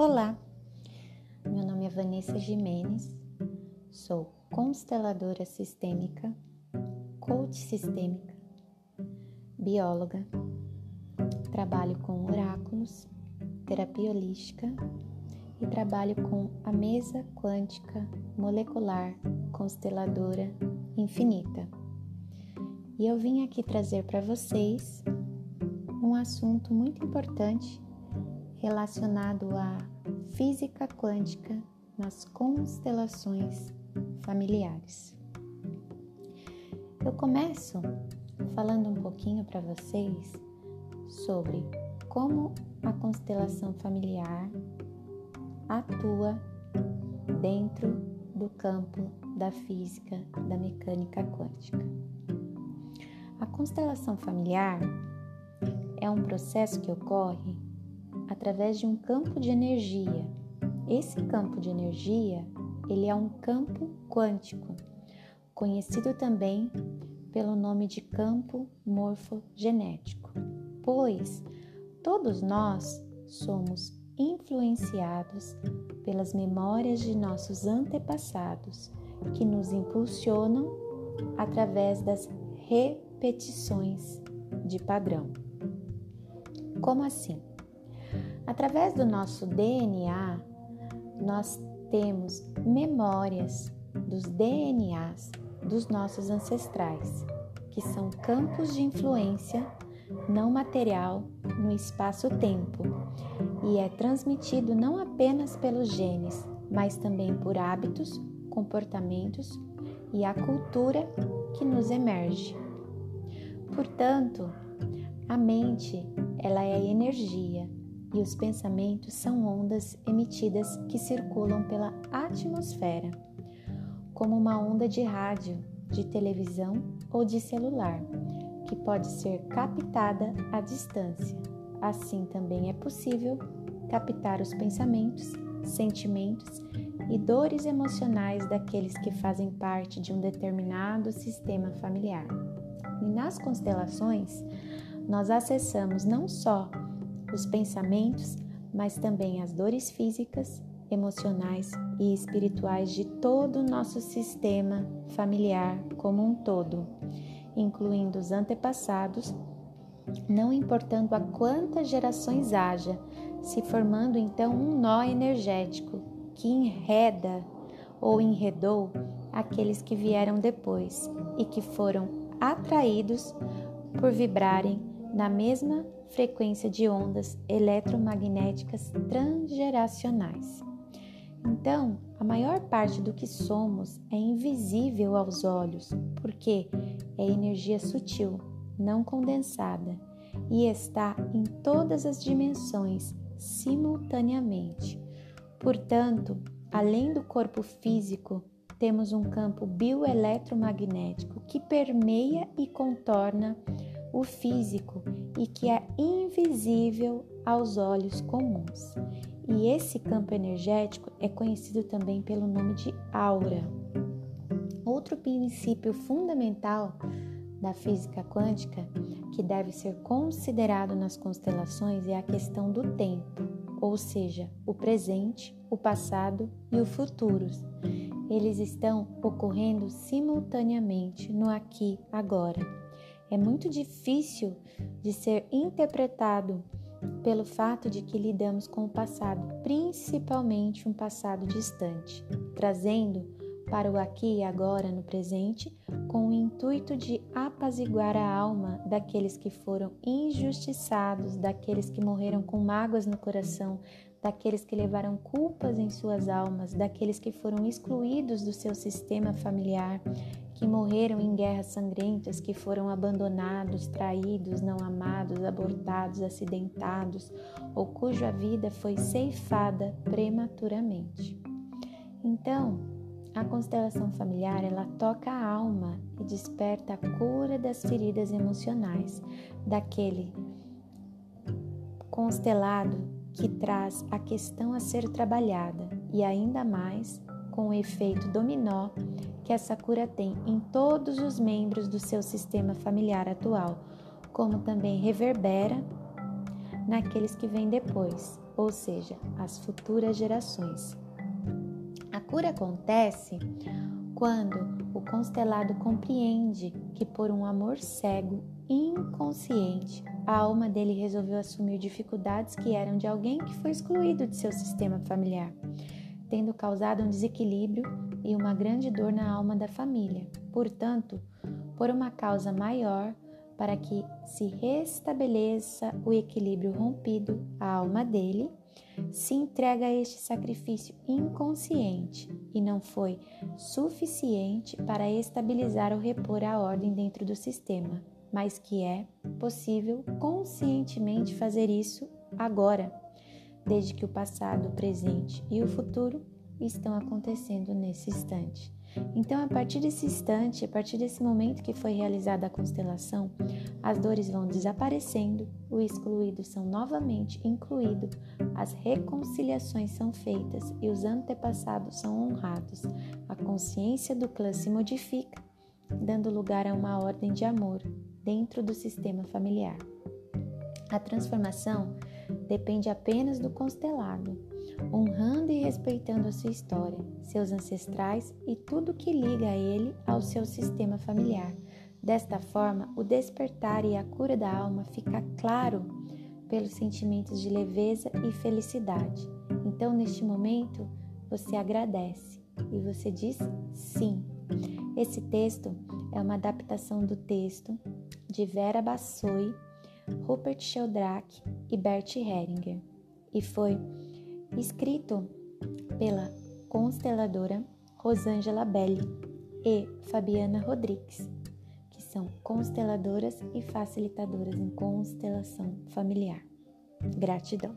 Olá, meu nome é Vanessa Jimenez, sou consteladora sistêmica, coach sistêmica, bióloga, trabalho com oráculos, terapia holística e trabalho com a mesa quântica molecular consteladora infinita. E eu vim aqui trazer para vocês um assunto muito importante relacionado à física quântica nas constelações familiares. Eu começo falando um pouquinho para vocês sobre como a constelação familiar atua dentro do campo da física da mecânica quântica. A constelação familiar é um processo que ocorre através de um campo de energia. Esse campo de energia, ele é um campo quântico, conhecido também pelo nome de campo morfogenético, pois todos nós somos influenciados pelas memórias de nossos antepassados que nos impulsionam através das repetições de padrão. Como assim? Através do nosso DNA, nós temos memórias dos DNAs dos nossos ancestrais, que são campos de influência não material no espaço-tempo e é transmitido não apenas pelos genes, mas também por hábitos, comportamentos e a cultura que nos emerge. Portanto, a mente, ela é energia e os pensamentos são ondas emitidas que circulam pela atmosfera, como uma onda de rádio, de televisão ou de celular, que pode ser captada à distância. Assim também é possível captar os pensamentos, sentimentos e dores emocionais daqueles que fazem parte de um determinado sistema familiar. E nas constelações, nós acessamos não só os pensamentos, mas também as dores físicas, emocionais e espirituais de todo o nosso sistema familiar como um todo, incluindo os antepassados, não importando a quantas gerações haja, se formando então um nó energético que enreda ou enredou aqueles que vieram depois e que foram atraídos por vibrarem na mesma frequência de ondas eletromagnéticas transgeracionais. Então, a maior parte do que somos é invisível aos olhos, porque é energia sutil, não condensada, e está em todas as dimensões simultaneamente. Portanto, além do corpo físico, temos um campo bioeletromagnético que permeia e contorna o físico e que é invisível aos olhos comuns. E esse campo energético é conhecido também pelo nome de aura. Outro princípio fundamental da física quântica que deve ser considerado nas constelações é a questão do tempo, ou seja, o presente, o passado e o futuro. Eles estão ocorrendo simultaneamente no aqui agora é muito difícil de ser interpretado pelo fato de que lidamos com o passado, principalmente um passado distante, trazendo para o aqui e agora no presente com o intuito de apaziguar a alma daqueles que foram injustiçados, daqueles que morreram com mágoas no coração, daqueles que levaram culpas em suas almas, daqueles que foram excluídos do seu sistema familiar que morreram em guerras sangrentas, que foram abandonados, traídos, não amados, abortados, acidentados, ou cuja vida foi ceifada prematuramente. Então, a constelação familiar ela toca a alma e desperta a cura das feridas emocionais daquele constelado que traz a questão a ser trabalhada e ainda mais com o efeito dominó que essa cura tem em todos os membros do seu sistema familiar atual, como também reverbera naqueles que vêm depois, ou seja, as futuras gerações. A cura acontece quando o constelado compreende que, por um amor cego, inconsciente, a alma dele resolveu assumir dificuldades que eram de alguém que foi excluído de seu sistema familiar, tendo causado um desequilíbrio e uma grande dor na alma da família. Portanto, por uma causa maior, para que se restabeleça o equilíbrio rompido, a alma dele se entrega a este sacrifício inconsciente e não foi suficiente para estabilizar ou repor a ordem dentro do sistema, mas que é possível conscientemente fazer isso agora, desde que o passado, o presente e o futuro estão acontecendo nesse instante. Então, a partir desse instante, a partir desse momento que foi realizada a constelação, as dores vão desaparecendo, o excluído são novamente incluído, as reconciliações são feitas e os antepassados são honrados. A consciência do clã se modifica, dando lugar a uma ordem de amor dentro do sistema familiar. A transformação depende apenas do constelado honrando e respeitando a sua história, seus ancestrais e tudo que liga ele ao seu sistema familiar. Desta forma, o despertar e a cura da alma fica claro pelos sentimentos de leveza e felicidade. Então, neste momento, você agradece e você diz sim. Esse texto é uma adaptação do texto de Vera Bassoi, Rupert Sheldrake e Bert Heringer e foi escrito pela consteladora Rosângela Belli e Fabiana Rodrigues, que são consteladoras e facilitadoras em constelação familiar. Gratidão.